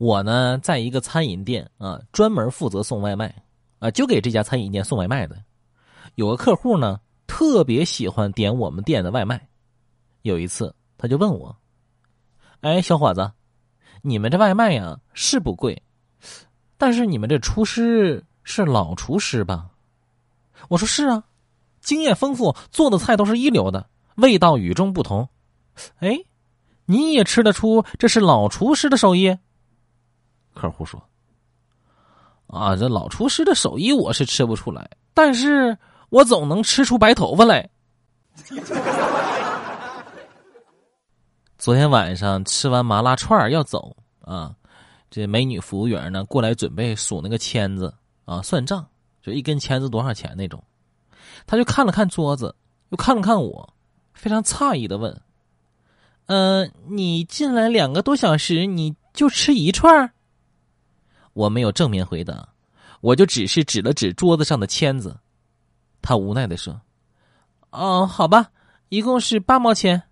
我呢，在一个餐饮店啊，专门负责送外卖啊，就给这家餐饮店送外卖的。有个客户呢，特别喜欢点我们店的外卖。有一次，他就问我：“哎，小伙子，你们这外卖呀是不贵，但是你们这厨师是老厨师吧？”我说：“是啊，经验丰富，做的菜都是一流的，味道与众不同。”哎，你也吃得出这是老厨师的手艺？客户说：“啊，这老厨师的手艺我是吃不出来，但是我总能吃出白头发来。”昨天晚上吃完麻辣串要走啊，这美女服务员呢过来准备数那个签子啊，算账，就一根签子多少钱那种。他就看了看桌子，又看了看我，非常诧异的问：“嗯，你进来两个多小时，你就吃一串？”我没有正面回答，我就只是指了指桌子上的签子。他无奈的说：“哦，好吧，一共是八毛钱。”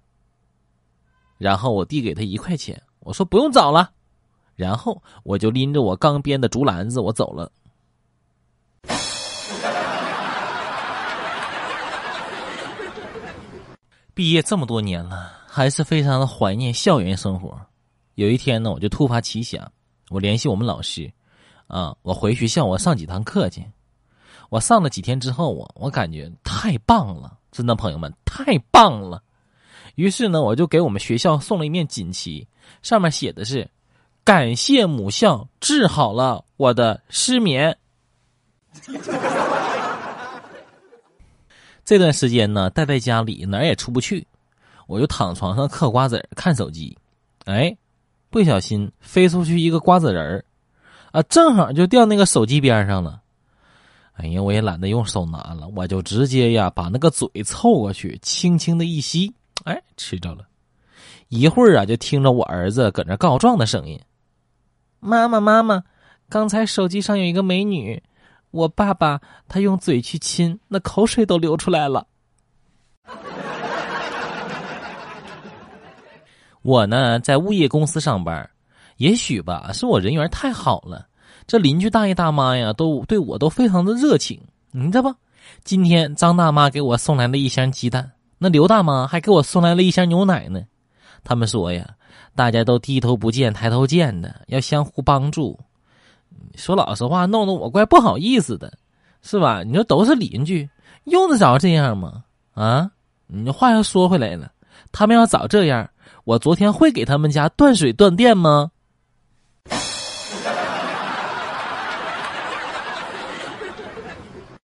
然后我递给他一块钱，我说：“不用找了。”然后我就拎着我刚编的竹篮子，我走了。毕业这么多年了，还是非常的怀念校园生活。有一天呢，我就突发奇想。我联系我们老师，啊，我回学校我上几堂课去。我上了几天之后，我我感觉太棒了，真的朋友们太棒了。于是呢，我就给我们学校送了一面锦旗，上面写的是“感谢母校治好了我的失眠”。这段时间呢，待在家里哪儿也出不去，我就躺床上嗑瓜子看手机，哎。不小心飞出去一个瓜子仁儿，啊，正好就掉那个手机边上了。哎呀，我也懒得用手拿了，我就直接呀把那个嘴凑过去，轻轻的一吸，哎，吃着了。一会儿啊，就听着我儿子搁那告状的声音：“妈妈，妈妈，刚才手机上有一个美女，我爸爸他用嘴去亲，那口水都流出来了。”我呢，在物业公司上班，也许吧，是我人缘太好了，这邻居大爷大妈呀，都对我都非常的热情，你知道不？今天张大妈给我送来了一箱鸡蛋，那刘大妈还给我送来了一箱牛奶呢。他们说呀，大家都低头不见抬头见的，要相互帮助。说老实话，弄得我怪不好意思的，是吧？你说都是邻居，用得着这样吗？啊，你话又说回来了，他们要早这样。我昨天会给他们家断水断电吗？